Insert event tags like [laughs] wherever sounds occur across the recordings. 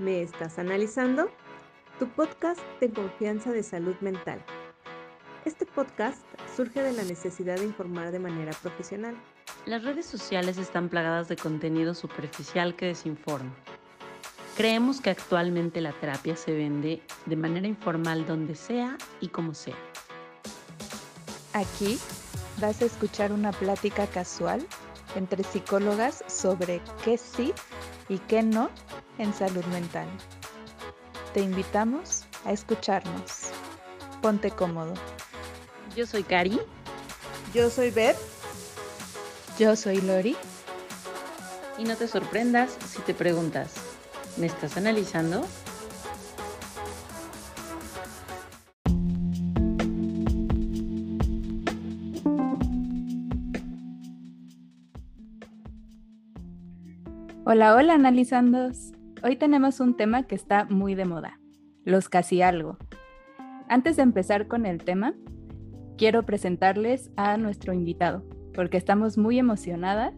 ¿Me estás analizando? Tu podcast de confianza de salud mental. Este podcast surge de la necesidad de informar de manera profesional. Las redes sociales están plagadas de contenido superficial que desinforma. Creemos que actualmente la terapia se vende de manera informal donde sea y como sea. Aquí vas a escuchar una plática casual entre psicólogas sobre qué sí y qué no en salud mental. Te invitamos a escucharnos. Ponte cómodo. Yo soy Cari. Yo soy Beth. Yo soy Lori. Y no te sorprendas si te preguntas, ¿me estás analizando? Hola, hola analizandos. Hoy tenemos un tema que está muy de moda, los casi algo. Antes de empezar con el tema, quiero presentarles a nuestro invitado, porque estamos muy emocionadas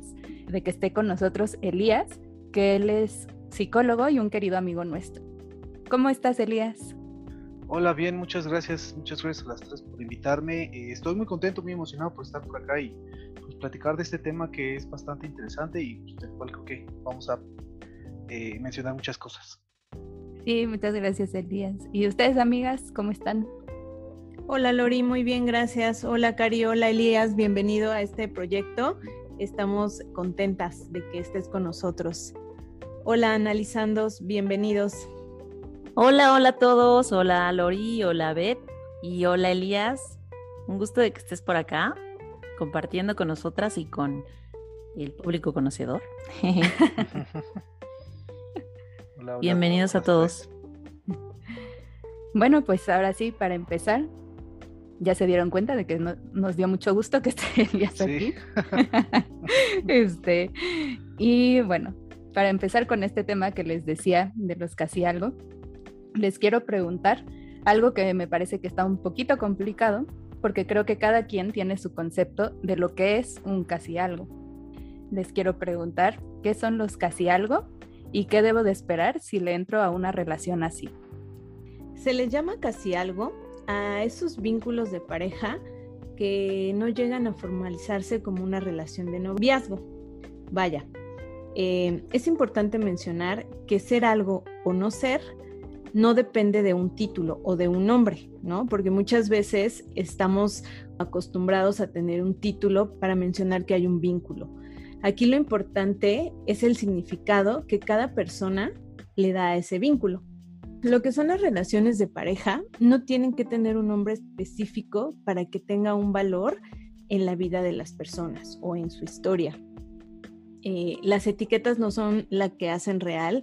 de que esté con nosotros Elías, que él es psicólogo y un querido amigo nuestro. ¿Cómo estás, Elías? Hola, bien, muchas gracias. Muchas gracias a las tres por invitarme. Eh, estoy muy contento, muy emocionado por estar por acá y pues, platicar de este tema que es bastante interesante y pues, que vamos a eh, mencionar muchas cosas. Sí, muchas gracias, Elías. ¿Y ustedes, amigas, cómo están? Hola, Lori, muy bien, gracias. Hola, Cari, hola, Elías, bienvenido a este proyecto. Estamos contentas de que estés con nosotros. Hola, analizandos, bienvenidos. Hola, hola a todos. Hola, Lori, hola, Beth y hola, Elías. Un gusto de que estés por acá compartiendo con nosotras y con el público conocedor. [laughs] [laughs] Bienvenidos a todos. [laughs] Bueno, pues ahora sí, para empezar, ya se dieron cuenta de que nos dio mucho gusto que esté Elías aquí. [laughs] [laughs] este, y bueno, para empezar con este tema que les decía de los casi algo, les quiero preguntar algo que me parece que está un poquito complicado, porque creo que cada quien tiene su concepto de lo que es un casi algo. Les quiero preguntar qué son los casi algo y qué debo de esperar si le entro a una relación así. Se les llama casi algo a esos vínculos de pareja que no llegan a formalizarse como una relación de noviazgo. Vaya, eh, es importante mencionar que ser algo o no ser no depende de un título o de un nombre, ¿no? Porque muchas veces estamos acostumbrados a tener un título para mencionar que hay un vínculo. Aquí lo importante es el significado que cada persona le da a ese vínculo. Lo que son las relaciones de pareja no tienen que tener un nombre específico para que tenga un valor en la vida de las personas o en su historia. Eh, las etiquetas no son la que hacen real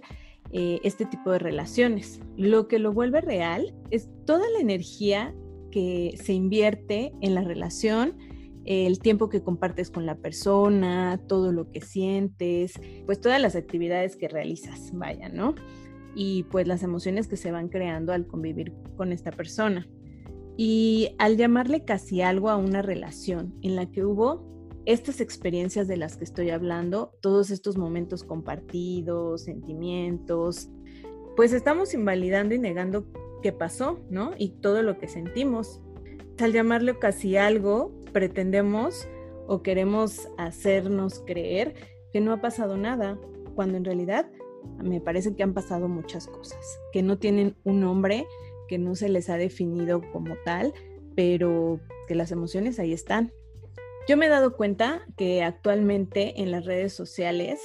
eh, este tipo de relaciones. Lo que lo vuelve real es toda la energía que se invierte en la relación, el tiempo que compartes con la persona, todo lo que sientes, pues todas las actividades que realizas, vaya, ¿no? Y pues las emociones que se van creando al convivir con esta persona. Y al llamarle casi algo a una relación en la que hubo estas experiencias de las que estoy hablando, todos estos momentos compartidos, sentimientos, pues estamos invalidando y negando qué pasó, ¿no? Y todo lo que sentimos. Al llamarle casi algo, pretendemos o queremos hacernos creer que no ha pasado nada, cuando en realidad me parece que han pasado muchas cosas, que no tienen un nombre, que no se les ha definido como tal, pero que las emociones ahí están yo me he dado cuenta que actualmente en las redes sociales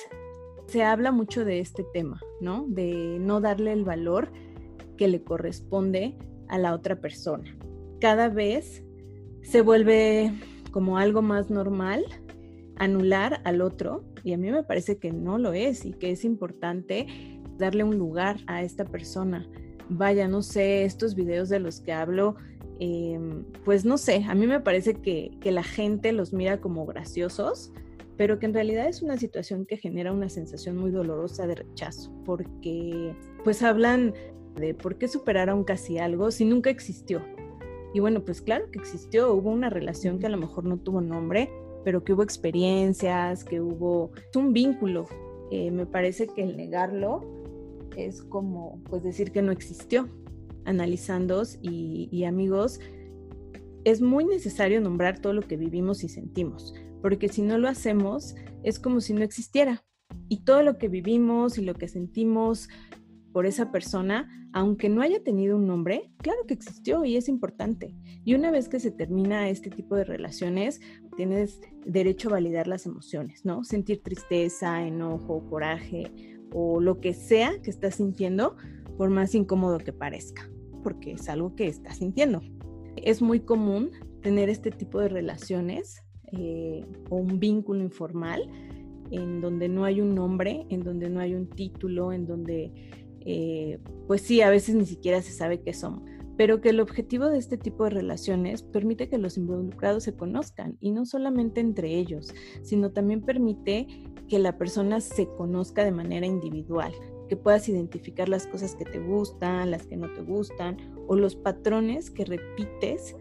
se habla mucho de este tema, ¿no? De no darle el valor que le corresponde a la otra persona. Cada vez se vuelve como algo más normal anular al otro y a mí me parece que no lo es y que es importante darle un lugar a esta persona. Vaya, no sé, estos videos de los que hablo Em, pues no sé, a mí me parece que, la gente los mira como graciosos, pero que en realidad es una situación que genera una sensación muy dolorosa de rechazo, porque pues hablan de por qué superar a un casi algo si nunca existió. Y bueno, pues claro que existió, hubo una relación que a lo mejor no tuvo nombre, pero que hubo experiencias, que hubo un vínculo. Eh, me parece que el negarlo es como pues decir que no existió. Analizando y, y amigos, es muy necesario nombrar todo lo que vivimos y sentimos, porque si no lo hacemos es como si no existiera. Y todo lo que vivimos y lo que sentimos por esa persona, aunque no haya tenido un nombre, claro que existió y es importante. Y una vez que se termina este tipo de relaciones, tienes derecho a validar las emociones, ¿no? Sentir tristeza, enojo, coraje o lo que sea que estás sintiendo, por más incómodo que parezca, porque es algo que estás sintiendo. Es muy común tener este tipo de relaciones eh, o un vínculo informal en donde no hay un nombre, en donde no hay un título, en donde eh, pues sí, a veces ni siquiera se sabe qué son, pero que el objetivo de este tipo de relaciones permite que los involucrados se conozcan y no solamente entre ellos, sino también permite que la persona se conozca de manera individual, que puedas identificar las cosas que te gustan, las que no te gustan o los patrones que repites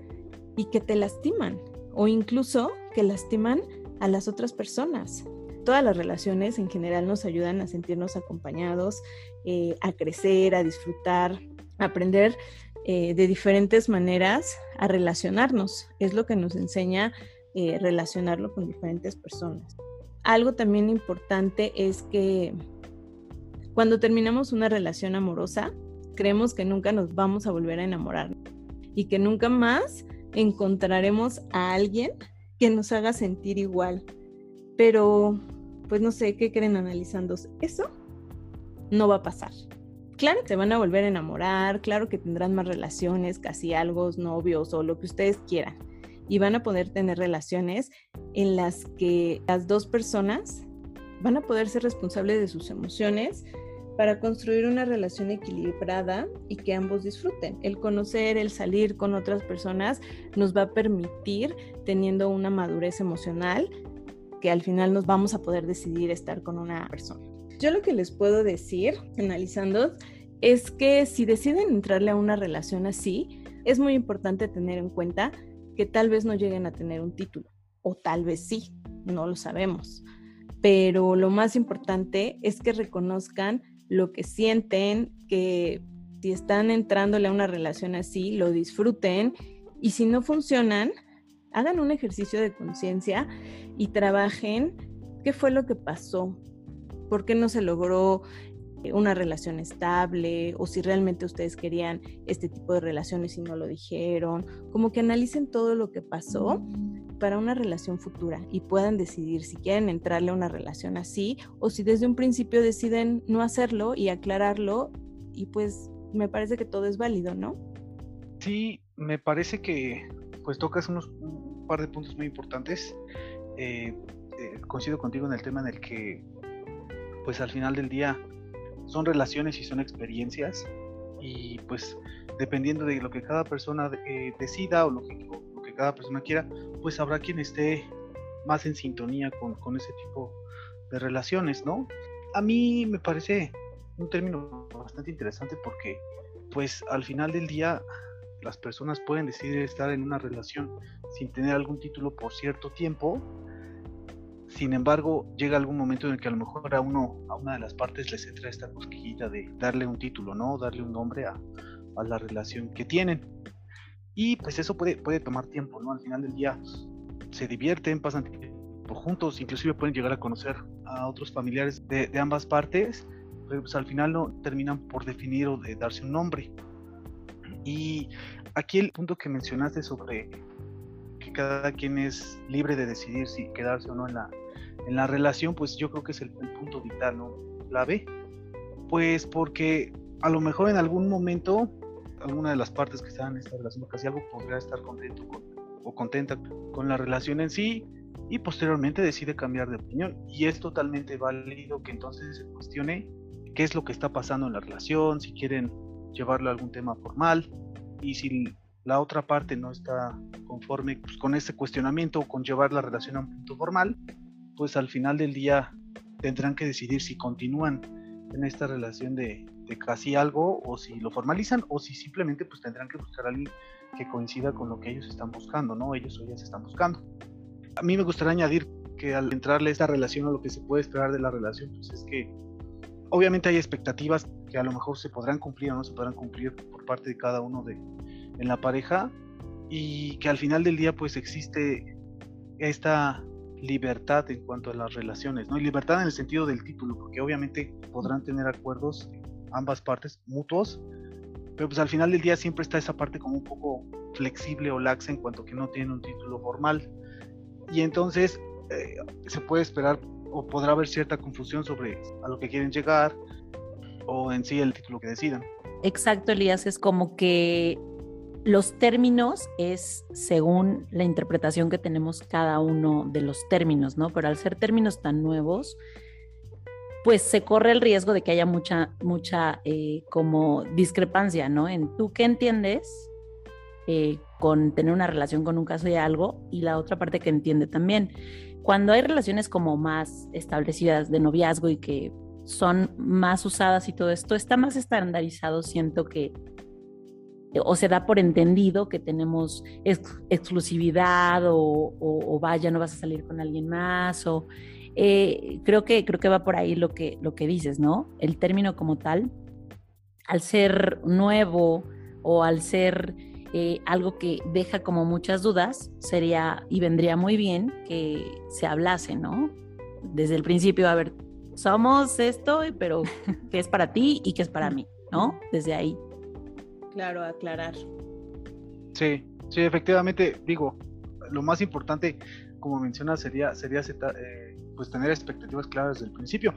y que te lastiman o incluso que lastiman a las otras personas todas las relaciones en general nos ayudan a sentirnos acompañados, eh, a crecer, a disfrutar, a aprender eh, de diferentes maneras a relacionarnos. Es lo que nos enseña eh, relacionarlo con diferentes personas. Algo también importante es que cuando terminamos una relación amorosa, creemos que nunca nos vamos a volver a enamorar y que nunca más encontraremos a alguien que nos haga sentir igual. Pero pues no sé, ¿qué creen analizando? Eso no va a pasar. Claro se van a volver a enamorar, claro que tendrán más relaciones, casi algo, novios o lo que ustedes quieran. Y van a poder tener relaciones en las que las dos personas van a poder ser responsables de sus emociones para construir una relación equilibrada y que ambos disfruten. El conocer, el salir con otras personas nos va a permitir, teniendo una madurez emocional, que al final nos vamos a poder decidir estar con una persona. Yo lo que les puedo decir, analizando, es que si deciden entrarle a una relación así, es muy importante tener en cuenta que tal vez no lleguen a tener un título, o tal vez sí, no lo sabemos. Pero lo más importante es que reconozcan lo que sienten, que si están entrándole a una relación así, lo disfruten y si no funcionan, hagan un ejercicio de conciencia y trabajen qué fue lo que pasó, por qué no se logró eh, una relación estable o si realmente ustedes querían este tipo de relaciones y no lo dijeron, como que analicen todo lo que pasó para una relación futura y puedan decidir si quieren entrarle a una relación así o si desde un principio deciden no hacerlo y aclararlo y pues me parece que todo es válido, ¿no? Sí, me parece que pues tocas unos un par de puntos muy importantes. Eh, eh, coincido contigo en el tema en el que, pues al final del día, son relaciones y son experiencias y pues dependiendo de lo que cada persona eh, decida o lo que, lo que, cada persona quiera, pues habrá quien esté más en sintonía con, con ese tipo de relaciones, ¿no? A mí me parece un término bastante interesante porque pues al final del día las personas pueden decidir estar en una relación sin tener algún título por cierto tiempo. Sin embargo, llega algún momento en el que a lo mejor a uno, a una de las partes les entra esta cosquillita de darle un título, ¿no? Darle un nombre a, a la relación que tienen. Y pues eso puede, puede tomar tiempo, ¿no? Al final del día se divierten, pasan tiempo juntos, inclusive pueden llegar a conocer a otros familiares de, de ambas partes, pero pues al final no terminan por definir o de darse un nombre. Y aquí el punto que mencionaste sobre que cada quien es libre de decidir si quedarse o no en la, en la relación, pues yo creo que es el, punto vital, ¿no? Clave. Pues porque a lo mejor en algún momento alguna de las partes que están en esta relación, casi algo podría estar contento o contenta con la relación en sí y posteriormente decide cambiar de opinión. Y es totalmente válido que entonces se cuestione qué es lo que está pasando en la relación, si quieren llevarlo a algún tema formal y si la otra parte no está conforme pues, con este cuestionamiento o con llevar la relación a un punto formal, pues al final del día tendrán que decidir si continúan en esta relación de, de, casi algo o si lo formalizan o si simplemente pues tendrán que buscar a alguien que coincida con lo que ellos están buscando, ¿no? Ellos o ellas están buscando. A mí me gustaría añadir que al entrarle a esta relación o lo que se puede esperar de la relación, pues es que obviamente hay expectativas que a lo mejor se podrán cumplir o no se podrán cumplir por parte de cada uno de en la pareja y que al final del día pues existe esta libertad en cuanto a las relaciones, ¿no? Y libertad en el sentido del título, porque obviamente podrán tener acuerdos ambas partes mutuos, pero pues al final del día siempre está esa parte como un poco flexible o laxa en cuanto que no tienen un título formal. Y entonces eh, se puede esperar o podrá haber cierta confusión sobre a lo que quieren llegar o en sí el título que decidan. Exacto, Elías, es como que los términos es según la interpretación que tenemos cada uno de los términos, ¿no? Pero al ser términos tan nuevos, pues se corre el riesgo de que haya mucha, mucha eh, como discrepancia, ¿no? En tú qué entiendes eh, con tener una relación con un caso de algo y la otra parte que entiende también. Cuando hay relaciones como más establecidas de noviazgo y que son más usadas y todo esto, está más estandarizado, siento que, o se da por entendido que tenemos exclusividad o, vaya, no vas a salir con alguien más, o eh, creo, que, creo que va por ahí lo que, lo que dices, ¿no? El término como tal, al ser nuevo o al ser eh, algo que deja como muchas dudas, sería y vendría muy bien que se hablase, ¿no? Desde el principio, a ver, somos esto, pero ¿qué es para ti y qué es para mí? ¿No? Desde ahí. Claro, aclarar. Sí, sí, efectivamente, digo, lo más importante, como mencionas, sería, sería eh, pues tener expectativas claras desde el principio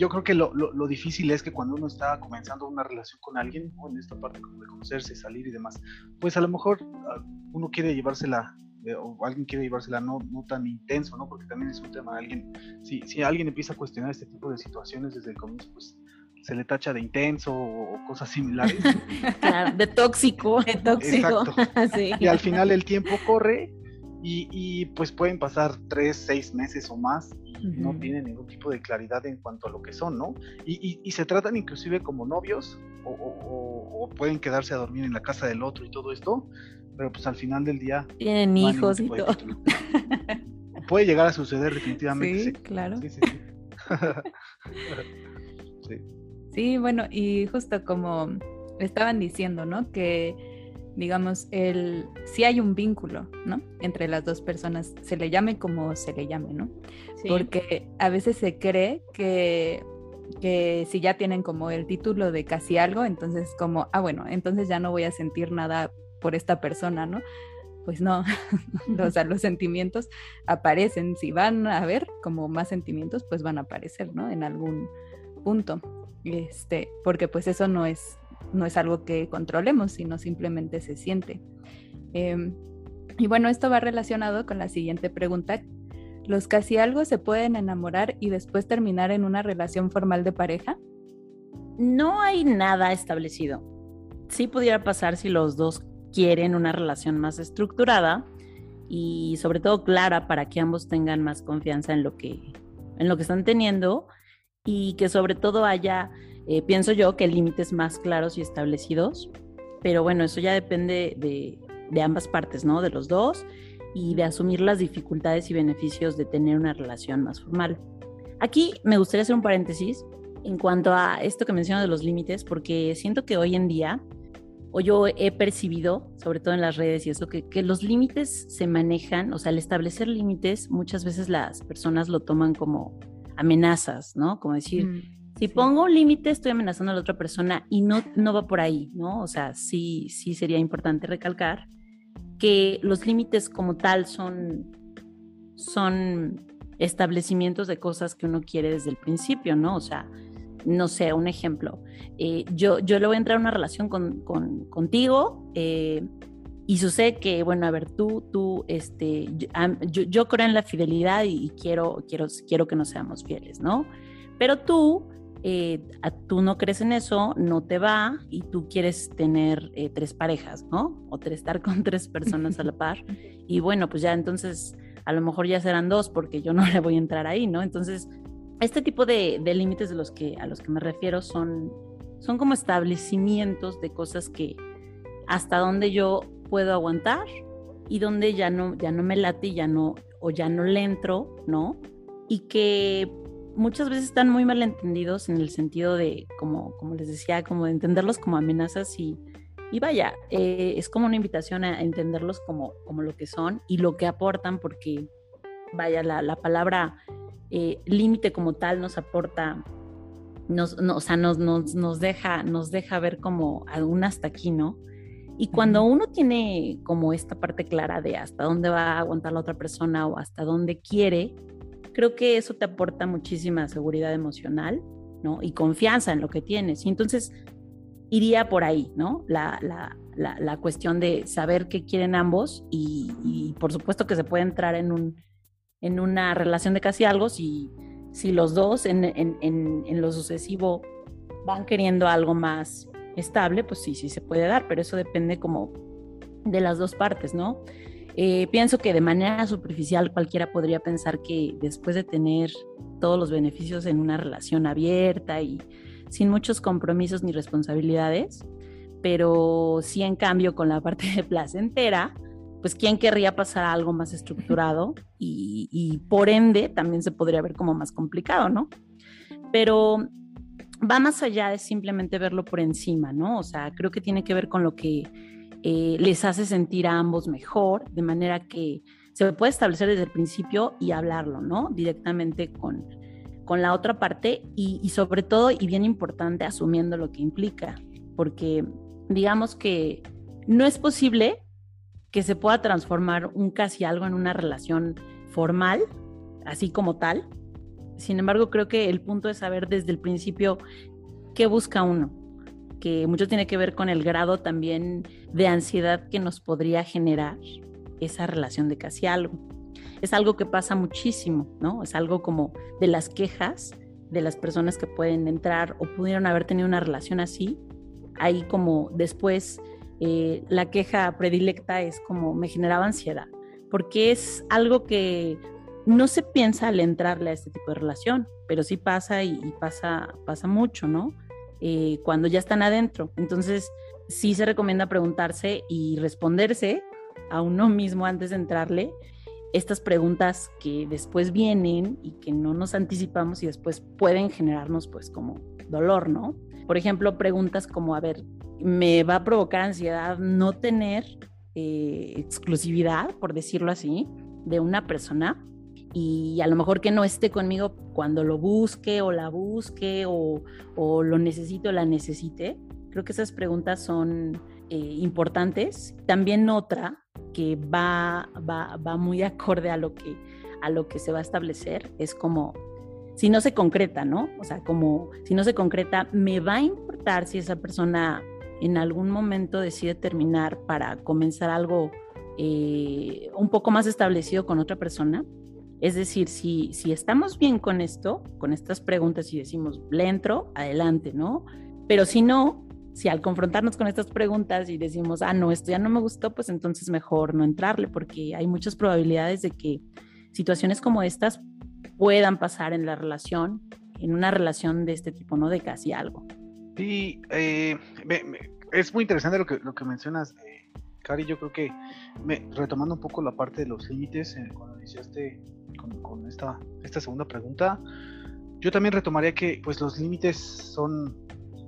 yo creo que lo, lo, difícil es que cuando uno está comenzando una relación con alguien, o en esta parte como de conocerse, salir y demás, pues a lo mejor ah, uno quiere llevársela, eh, o alguien quiere llevársela no, no tan intenso, ¿no? Porque también es un tema, alguien, si, si alguien empieza a cuestionar este tipo de situaciones desde el comienzo, pues se le tacha de intenso o, cosas similares. [laughs] Claro, de tóxico. De tóxico. [laughs] sí. Y al final el tiempo corre y, y, pues pueden pasar tres, seis meses o más no tienen ningún tipo de claridad en cuanto a lo que son, ¿no? Y, y, se tratan inclusive como novios o, pueden quedarse a dormir en la casa del otro y todo esto, pero pues al final del día... Tienen hijos y todo. Puede llegar a suceder definitivamente. Sí, claro. Sí, sí, [laughs] sí. sí, bueno, y justo como estaban diciendo, ¿no? Que digamos, el, si hay un vínculo, ¿no? Entre las dos personas, se le llame como se le llame, ¿no? Porque a veces se cree que, que si ya tienen como el título de casi algo, entonces como, ah, bueno, entonces ya no voy a sentir nada por esta persona, ¿no? Pues [laughs] no, o sea, los sentimientos aparecen, si van a haber como más sentimientos, pues van a aparecer, ¿no? En algún punto, este, porque pues eso no es no es algo que controlemos, sino simplemente se siente. Em, y bueno, esto va relacionado con la siguiente pregunta. ¿Los casi algo se pueden enamorar y después terminar en una relación formal de pareja? No hay nada establecido. Sí pudiera pasar si los dos quieren una relación más estructurada y sobre todo clara para que ambos tengan más confianza en lo que, en lo que están teniendo y que sobre todo haya eh, pienso yo que límites más claros y establecidos, pero bueno, eso ya depende de, ambas partes, ¿no? De los dos y de asumir las dificultades y beneficios de tener una relación más formal. Aquí me gustaría hacer un paréntesis en cuanto a esto que menciono de los límites, porque siento que hoy en día, o yo he percibido, sobre todo en las redes y eso, que, que los límites se manejan, o sea, al establecer límites, muchas veces las personas lo toman como amenazas, ¿no? Como decir, mm. Si pongo un límite, estoy amenazando a la otra persona y no, no va por ahí, ¿no? O sea, sí, sí sería importante recalcar que los límites como tal son, son establecimientos de cosas que uno quiere desde el principio, ¿no? O sea, no sé, un ejemplo. Eh, yo, yo le voy a entrar a una relación con, con, contigo eh, y sucede que, bueno, a ver, tú, tú, este, yo, yo, creo en la fidelidad y, quiero, quiero, quiero que nos seamos fieles, ¿no? Pero tú eh, tú no crees en eso, no te va y tú quieres tener eh, tres parejas, ¿no? O estar con [laughs] tres personas a la par. [laughs] Y bueno, pues ya entonces a lo mejor ya serán dos porque yo no [laughs] le voy a entrar ahí, ¿no? Entonces, este tipo de, límites de los que, a los que me refiero son, son como establecimientos de cosas que hasta donde yo puedo aguantar y donde ya no, ya no me late, ya no, o ya no le entro, ¿no? Y que muchas veces están muy mal entendidos en el sentido de, como, como les decía, como de entenderlos como amenazas y, y vaya, eh, es como una invitación a entenderlos como, como lo que son y lo que aportan, porque vaya, la, la palabra eh, límite como tal nos aporta, nos, o sea, nos, nos, nos, deja, nos deja ver como aún hasta aquí, ¿no? Y cuando uno tiene como esta parte clara de hasta dónde va a aguantar la otra persona o hasta dónde quiere, creo que eso te aporta muchísima seguridad emocional, ¿no? Y confianza en lo que tienes. Y entonces iría por ahí, ¿no? La, la, la, cuestión de saber qué quieren ambos y, por supuesto que se puede entrar en, un, en una relación de casi algo si, si los dos en, en, en, lo sucesivo van queriendo algo más estable, pues sí, sí se puede dar, pero eso depende como de las dos partes, ¿no? Eh, pienso que de manera superficial cualquiera podría pensar que después de tener todos los beneficios en una relación abierta y sin muchos compromisos ni responsabilidades, pero sí en cambio con la parte de [laughs] placentera, pues quién querría pasar a algo más estructurado [laughs] y, por ende también se podría ver como más complicado, ¿no? Pero va más allá de simplemente verlo por encima, ¿no? O sea, creo que tiene que ver con lo que eh, les hace sentir a ambos mejor, de manera que se puede establecer desde el principio y hablarlo, ¿no? Directamente con, con la otra parte y, sobre todo, y bien importante, asumiendo lo que implica, porque digamos que no es posible que se pueda transformar un casi algo en una relación formal, así como tal. Sin embargo, creo que el punto es saber desde el principio qué busca uno, que mucho tiene que ver con el grado también de ansiedad que nos podría generar esa relación de casi algo es algo que pasa muchísimo, ¿no? Es algo como de las quejas de las personas que pueden entrar o pudieron haber tenido una relación así. Ahí como después eh, la queja predilecta es como me generaba ansiedad, porque es algo que no se piensa al entrarle a este tipo de relación, pero sí pasa y, pasa, pasa mucho, ¿no? Eh, cuando ya están adentro. Entonces, sí se recomienda preguntarse y responderse a uno [laughs] mismo antes de entrarle estas preguntas que después vienen y que no nos anticipamos y después pueden generarnos pues como dolor, ¿no? Por ejemplo, preguntas como, a ver, ¿me va a provocar ansiedad no tener eh, exclusividad, por decirlo así, de una persona? Y a lo mejor que no esté conmigo cuando lo busque o la busque o, o lo necesite o la necesite. Creo que esas preguntas son eh, importantes. También otra que va, va, va muy acorde a lo, que, a lo que se va a establecer es como, si no se concreta, ¿no? O sea, como si no se concreta, ¿me va a importar si esa persona en algún momento decide terminar para comenzar algo eh, un poco más establecido con otra persona? Es decir, si, si estamos bien con esto, con estas preguntas y decimos, le entro, adelante, ¿no? Pero si no, si al confrontarnos con estas preguntas y decimos, ah, no, esto ya no me gustó, pues entonces mejor no entrarle, porque hay muchas probabilidades de que situaciones como estas puedan pasar en la relación, en una relación de este tipo, ¿no? De casi algo. Sí, eh, es muy interesante lo que, lo que mencionas, eh, Cari. Yo creo que retomando un poco la parte de los límites, eh, cuando iniciaste con, con, esta, esta segunda pregunta, yo también retomaría que pues los límites son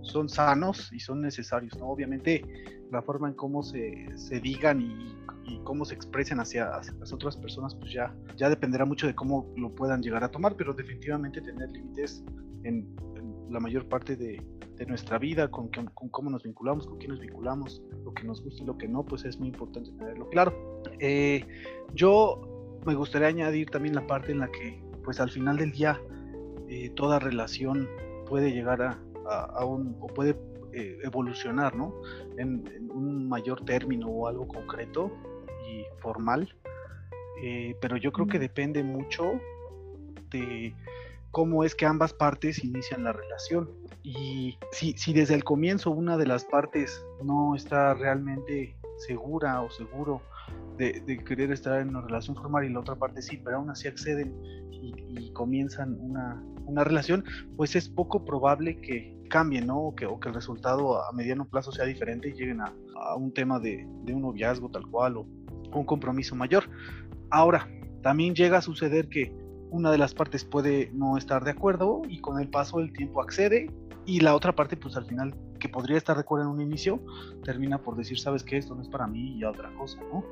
son sanos y son necesarios, ¿no? Obviamente la forma en cómo se, se digan y, cómo se expresen hacia, las otras personas, pues ya, ya dependerá mucho de cómo lo puedan llegar a tomar, pero definitivamente tener límites en, la mayor parte de, de nuestra vida, con, con, cómo nos vinculamos, con quién nos vinculamos, lo que nos gusta y lo que no, pues es muy importante tenerlo claro. Eh, yo me gustaría añadir también la parte en la que, pues al final del día, eh, toda relación puede llegar a, a, un, o puede eh, evolucionar, ¿no? En, un mayor término o algo concreto y formal. Eh, pero yo creo que depende mucho de cómo es que ambas partes inician la relación. Y si, si desde el comienzo una de las partes no está realmente segura o seguro de, querer estar en una relación formal y la otra parte sí, pero aún así acceden y, comienzan una, una, relación, pues es poco probable que cambien, ¿no? O que, o que el resultado a mediano plazo sea diferente y lleguen a, a un tema de, de, un noviazgo tal cual o un compromiso mayor. Ahora, también llega a suceder que una de las partes puede no estar de acuerdo y con el paso del tiempo accede y la otra parte pues al final que podría estar de acuerdo en un inicio termina por decir sabes que esto no es para mí y otra cosa no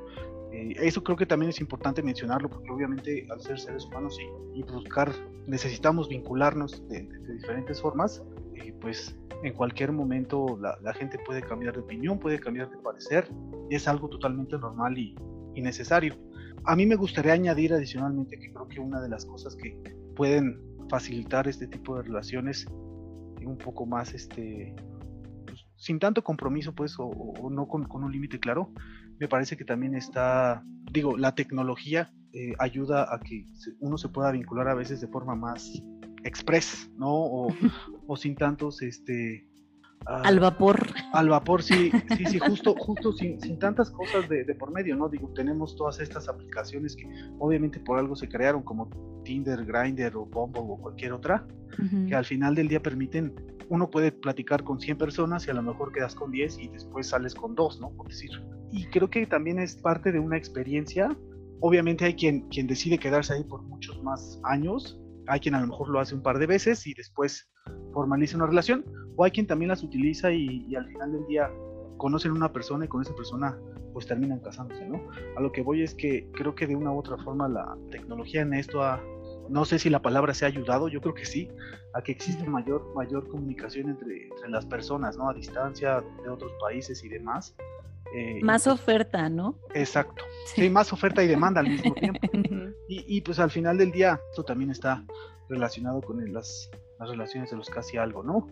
eh, eso creo que también es importante mencionarlo porque obviamente al ser seres humanos y, buscar necesitamos vincularnos de, diferentes formas eh, pues en cualquier momento la, gente puede cambiar de opinión puede cambiar de parecer y es algo totalmente normal y, y necesario a mí me gustaría añadir adicionalmente que creo que una de las cosas que pueden facilitar este tipo de relaciones un poco más, este, pues, sin tanto compromiso, pues, o, no con, un límite claro, me parece que también está, digo, la tecnología eh, ayuda a que uno se pueda vincular a veces de forma más express, ¿no? O, [laughs] o sin tantos, este, Ah, al vapor. Al vapor, sí, sí, sí, [laughs] justo, justo sin, sin tantas cosas de, por medio, ¿no? Digo, tenemos todas estas aplicaciones que obviamente por algo se crearon, como Tinder, Grindr o Bumble o cualquier otra, que al final del día permiten, uno puede platicar con 100 personas y a lo mejor quedas con 10 y después sales con 2, ¿no? Por decir. Y creo que también es parte de una experiencia. Obviamente hay quien, quien decide quedarse ahí por muchos más años, hay quien a lo mejor lo hace un par de veces y después formaliza una relación, o hay quien también las utiliza y, al final del día conocen a una persona y con esa persona pues terminan casándose, ¿no? A lo que voy es que creo que de una u otra forma la tecnología en esto ha, no sé si la palabra se ha ayudado, yo creo que sí, a que existe mayor, mayor comunicación entre, entre las personas, ¿no? A distancia de otros países y demás. Eh, más oferta, ¿no? Exacto. Sí. más oferta y demanda al mismo [laughs] tiempo. y, y, pues al final del día, esto también está relacionado con las, las relaciones de los casi algo, ¿no?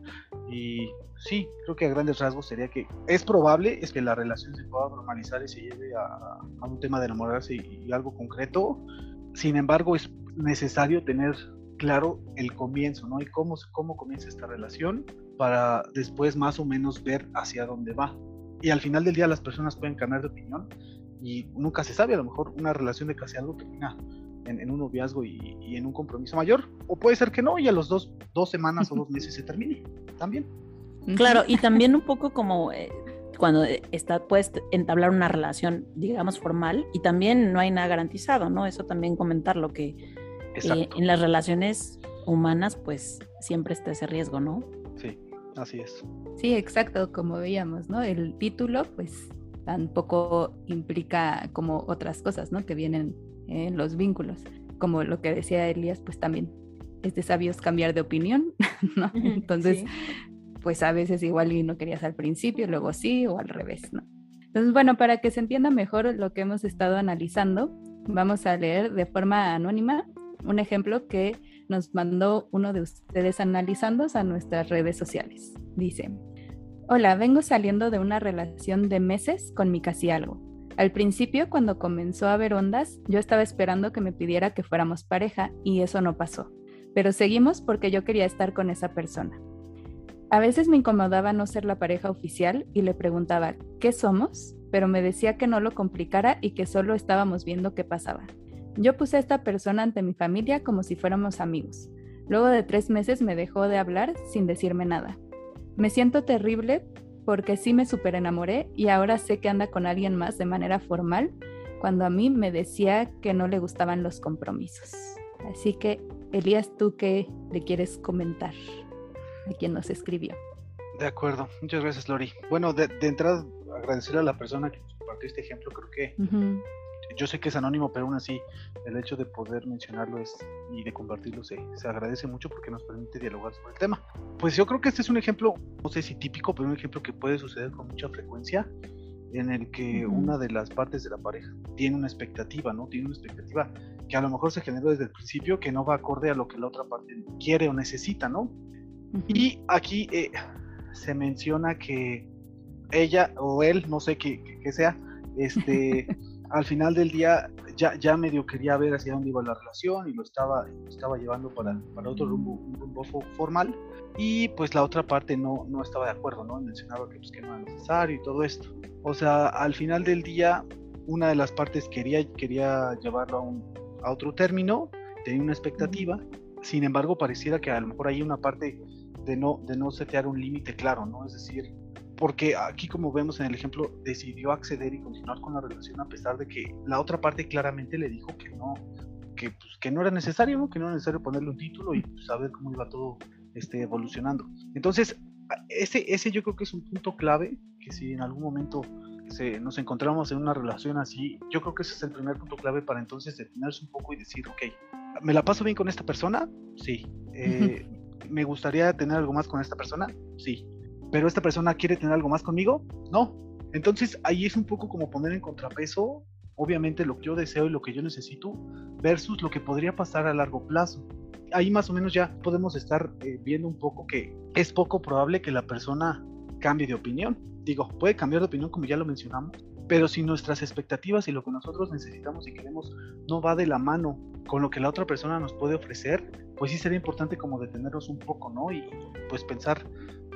Y sí, creo que a grandes rasgos sería que es probable es que la relación se pueda normalizar y se lleve a, un tema de enamorarse y, algo concreto. Sin embargo, es necesario tener claro el comienzo, ¿no? Y cómo, cómo comienza esta relación para después más o menos ver hacia dónde va. Y al final del día las personas pueden cambiar de opinión y nunca se sabe, a lo mejor una relación de casi algo termina en, un noviazgo y, en un compromiso mayor, o puede ser que no, y a los dos, dos semanas o dos meses se termine, también. Claro, y también un poco como eh, cuando está, puedes entablar una relación, digamos, formal, y también no hay nada garantizado, ¿no? Eso también comentarlo, que eh, en las relaciones humanas, pues siempre está ese riesgo, ¿no? Sí, así es. Sí, exacto, como veíamos, ¿no? El título, pues tampoco implica como otras cosas, ¿no? Que vienen en los vínculos. Como lo que decía Elías, pues también es de sabios cambiar de opinión, [laughs] ¿no? Entonces, pues a veces igual y no querías al principio, luego sí, o al revés, ¿no? Entonces, bueno, para que se entienda mejor lo que hemos estado analizando, vamos a leer de forma anónima un ejemplo que nos mandó uno de ustedes analizando a nuestras redes sociales. Dice, hola, vengo saliendo de una relación de meses con mi casi algo. Al principio, cuando comenzó a haber ondas, yo estaba esperando que me pidiera que fuéramos pareja y eso no pasó. Pero seguimos porque yo quería estar con esa persona. A veces me incomodaba no ser la pareja oficial y le preguntaba, ¿qué somos? Pero me decía que no lo complicara y que solo estábamos viendo qué pasaba. Yo puse a esta persona ante mi familia como si fuéramos amigos. Luego de tres meses me dejó de hablar sin decirme nada. Me siento terrible porque sí me super enamoré y ahora sé que anda con alguien más de manera formal cuando a mí me decía que no le gustaban los compromisos. Así que, Elías, ¿tú qué le quieres comentar a quien nos escribió? De acuerdo, muchas gracias Lori. Bueno, de, entrada agradecerle a la persona que nos compartió este ejemplo, creo que yo sé que es anónimo, pero aún así el hecho de poder mencionarlo es, y de compartirlo se, se, agradece mucho porque nos permite dialogar sobre el tema. Pues yo creo que este es un ejemplo, no sé si típico, pero un ejemplo que puede suceder con mucha frecuencia en el que una de las partes de la pareja tiene una expectativa, ¿no? Tiene una expectativa que a lo mejor se generó desde el principio, que no va acorde a lo que la otra parte quiere o necesita, ¿no? Y aquí eh, se menciona que ella o él, no sé qué, qué sea, este... [laughs] al final del día ya, ya medio quería ver hacia dónde iba la relación y lo estaba, estaba llevando para, para otro rumbo, rumbo formal y pues la otra parte no, no estaba de acuerdo, ¿no? Mencionaba que, pues, que no era necesario y todo esto. O sea, al final del día una de las partes quería, quería llevarlo a, un, a otro término, tenía una expectativa, sin embargo pareciera que a lo mejor hay una parte de no, de no setear un límite claro, ¿no? Es decir, porque aquí como vemos en el ejemplo decidió acceder y continuar con la relación a pesar de que la otra parte claramente le dijo que no que, pues, que no era necesario, que no era necesario ponerle un título y pues, saber cómo iba todo este, evolucionando. Entonces, ese, ese yo creo que es un punto clave, que si en algún momento se, nos encontramos en una relación así, yo creo que ese es el primer punto clave para entonces detenerse un poco y decir, ok, ¿me la paso bien con esta persona? Sí. Eh, ¿Me gustaría tener algo más con esta persona? Sí. ¿Pero esta persona quiere tener algo más conmigo? No. Entonces ahí es un poco como poner en contrapeso, obviamente, lo que yo deseo y lo que yo necesito versus lo que podría pasar a largo plazo. Ahí más o menos ya podemos estar eh, viendo un poco que es poco probable que la persona cambie de opinión. Digo, puede cambiar de opinión como ya lo mencionamos, pero si nuestras expectativas y lo que nosotros necesitamos y queremos no va de la mano con lo que la otra persona nos puede ofrecer, pues sí sería importante como detenernos un poco, ¿no? Y pues pensar,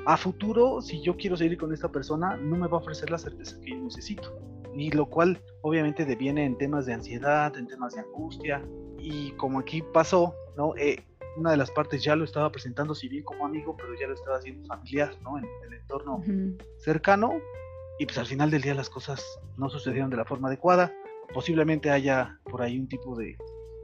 a futuro, si yo quiero seguir con esta persona, no me va a ofrecer la certeza que yo necesito. Y lo cual obviamente deviene en temas de ansiedad, en temas de angustia. Y como aquí pasó, ¿no? Eh, una de las partes ya lo estaba presentando, si bien como amigo, pero ya lo estaba haciendo familiar, ¿no? En el entorno cercano. Y pues al final del día las cosas no sucedieron de la forma adecuada. Posiblemente haya por ahí un tipo de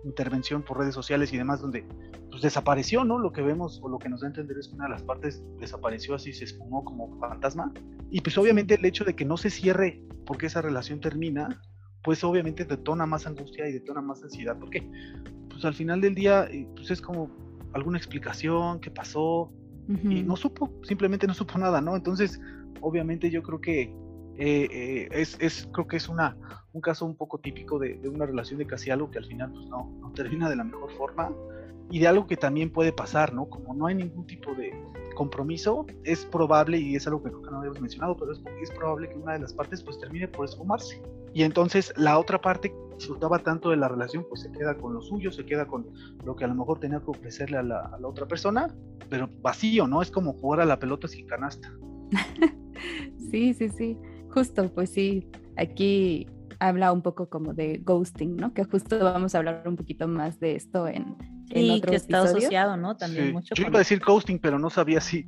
intervención por redes sociales y demás donde pues desapareció, ¿no? Lo que vemos o lo que nos da a entender es que una de las partes desapareció así, se esfumó como fantasma. Y pues obviamente el hecho de que no se cierre porque esa relación termina, pues obviamente detona más angustia y detona más ansiedad. porque Pues al final del día, eh, pues es como alguna explicación, qué pasó, y no supo, simplemente no supo nada, ¿no? Entonces, obviamente yo creo que eh, eh, es, es, creo que es una, un caso un poco típico de, de, una relación de casi algo que al final pues no, no termina de la mejor forma y de algo que también puede pasar, ¿no? Como no hay ningún tipo de compromiso, es probable, y es algo que que no habíamos mencionado, pero es, es probable que una de las partes pues termine por esfumarse. Y entonces la otra parte disfrutaba tanto de la relación, pues se queda con lo suyo, se queda con lo que a lo mejor tenía que ofrecerle a la, a la otra persona, pero vacío, ¿no? Es como jugar a la pelota sin canasta. [laughs] sí, sí, sí. Justo, pues sí, aquí habla un poco como de ghosting, ¿no? Que justo vamos a hablar un poquito más de esto en, sí, que está asociado, ¿no? También mucho. Yo iba a decir ghosting, pero no sabía si,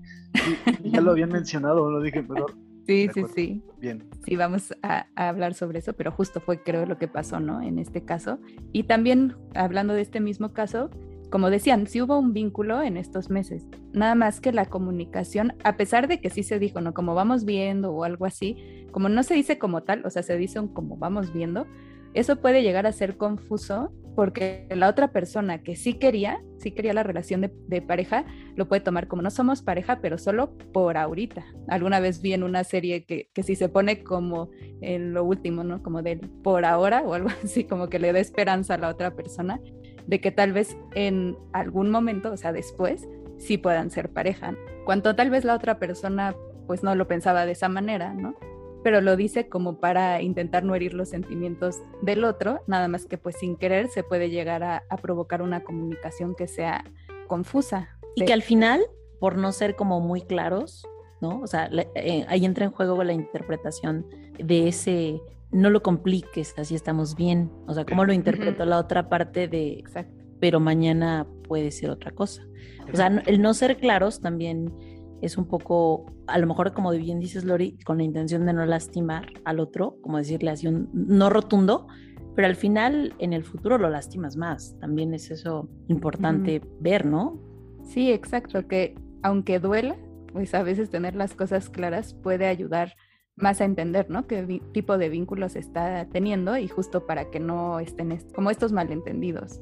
ya lo habían [laughs] mencionado, lo dije, pero. [laughs] Sí, sí, sí. Bien. Sí, vamos a, a, hablar sobre eso, pero justo fue creo lo que pasó, ¿no? En este caso. Y también hablando de este mismo caso, como decían, sí hubo un vínculo en estos meses, nada más que la comunicación, a pesar de que sí se dijo, ¿no? Como vamos viendo o algo así, como no se dice como tal, o sea, se dice un como vamos viendo, eso puede llegar a ser confuso porque la otra persona que sí quería, sí quería la relación de, pareja, lo puede tomar como no somos pareja, pero solo por ahorita. Alguna vez vi en una serie que, que si se pone como en lo último, ¿no? Como del por ahora o algo [laughs] así, como que le da esperanza a la otra persona de que tal vez en algún momento, o sea, después, sí puedan ser pareja. Cuando tal vez la otra persona pues no lo pensaba de esa manera, ¿no? Pero lo dice como para intentar no herir los sentimientos del otro, nada más que pues sin querer se puede llegar a, a provocar una comunicación que sea confusa. Y que al final, por no ser como muy claros, ¿no? O sea, eh, ahí entra en juego la interpretación de ese no lo compliques, así estamos bien. O sea, cómo lo interpretó la otra parte de, Exacto. pero mañana puede ser otra cosa. O sea, el no ser claros también es un poco, a lo mejor como bien dices Lori, con la intención de no lastimar al otro, como decirle así un no rotundo, pero al final en el futuro lo lastimas más. También es eso importante ver, ¿no? Sí, exacto, que aunque duela, pues a veces tener las cosas claras puede ayudar más a entender, ¿no? Qué tipo de vínculos está teniendo y justo para que no estén est como estos malentendidos,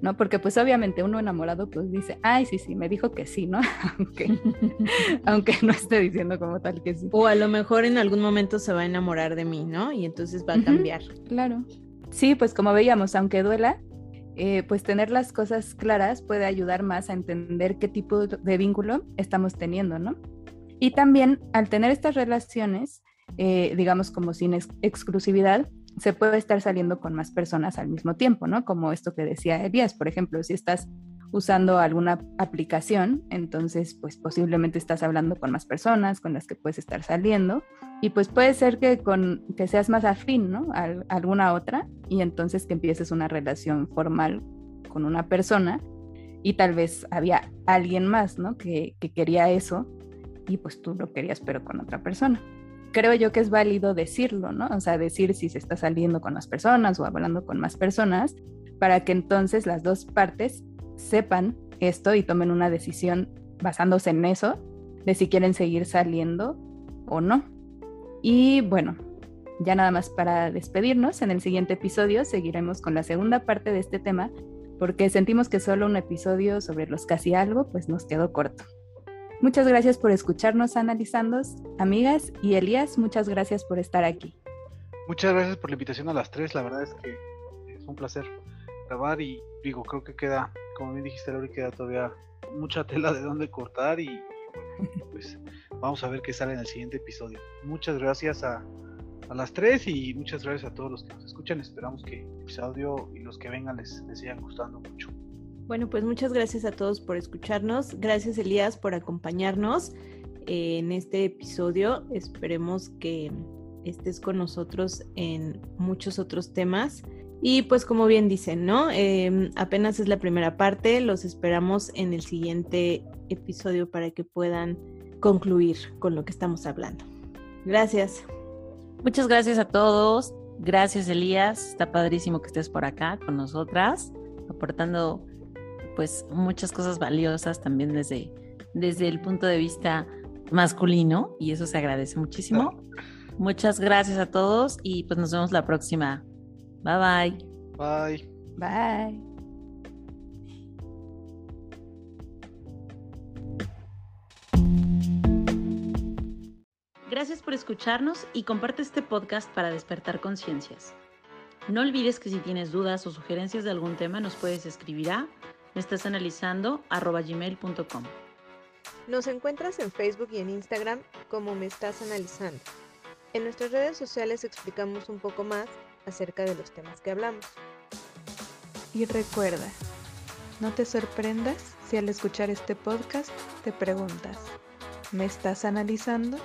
¿no? Porque pues obviamente uno enamorado pues dice, ay, sí, sí, me dijo que sí, ¿no? [laughs] aunque, [laughs] aunque no esté diciendo como tal que sí. O a lo mejor en algún momento se va a enamorar de mí, ¿no? Y entonces va a cambiar. Uh -huh, claro. Sí, pues como veíamos, aunque duela, eh, pues tener las cosas claras puede ayudar más a entender qué tipo de vínculo estamos teniendo, ¿no? Y también al tener estas relaciones, eh, digamos como sin ex exclusividad, se puede estar saliendo con más personas al mismo tiempo, ¿no? Como esto que decía Elías, por ejemplo, si estás usando alguna aplicación, entonces pues posiblemente estás hablando con más personas con las que puedes estar saliendo y pues puede ser que con que seas más afín, ¿no? A, a alguna otra y entonces que empieces una relación formal con una persona y tal vez había alguien más, ¿no? Que, que quería eso y pues tú lo querías pero con otra persona creo yo que es válido decirlo, ¿no? O sea, decir si se está saliendo con las personas o hablando con más personas, para que entonces las dos partes sepan esto y tomen una decisión basándose en eso, de si quieren seguir saliendo o no. Y bueno, ya nada más para despedirnos, en el siguiente episodio seguiremos con la segunda parte de este tema, porque sentimos que solo un episodio sobre los casi algo pues nos quedó corto. Muchas gracias por escucharnos analizando, amigas, y Elías, muchas gracias por estar aquí. Muchas gracias por la invitación a las tres, la verdad es que es un placer grabar y digo, creo que queda, como bien dijiste, Laura, queda todavía mucha tela de dónde cortar y pues vamos a ver qué sale en el siguiente episodio. Muchas gracias a, a las tres y muchas gracias a todos los que nos escuchan. Esperamos que el episodio y los que vengan les, les sigan gustando mucho. Bueno, pues muchas gracias a todos por escucharnos. Gracias Elías por acompañarnos en este episodio. Esperemos que estés con nosotros en muchos otros temas. Y pues como bien dicen, ¿no? Em, apenas es la primera parte, los esperamos en el siguiente episodio para que puedan concluir con lo que estamos hablando. Gracias. Muchas gracias a todos. Gracias Elías, está padrísimo que estés por acá con nosotras, aportando pues muchas cosas valiosas también desde, desde el punto de vista masculino y eso se agradece muchísimo. Muchas gracias a todos y pues nos vemos la próxima. Bye bye. Bye. Bye. Gracias por escucharnos y comparte este podcast para despertar conciencias. No olvides que si tienes dudas o sugerencias de algún tema nos puedes escribir a me estás analizando gmail.com. Nos encuentras en Facebook y en Instagram como me estás analizando. En nuestras redes sociales explicamos un poco más acerca de los temas que hablamos. Y recuerda, no te sorprendas si al escuchar este podcast te preguntas, ¿me estás analizando?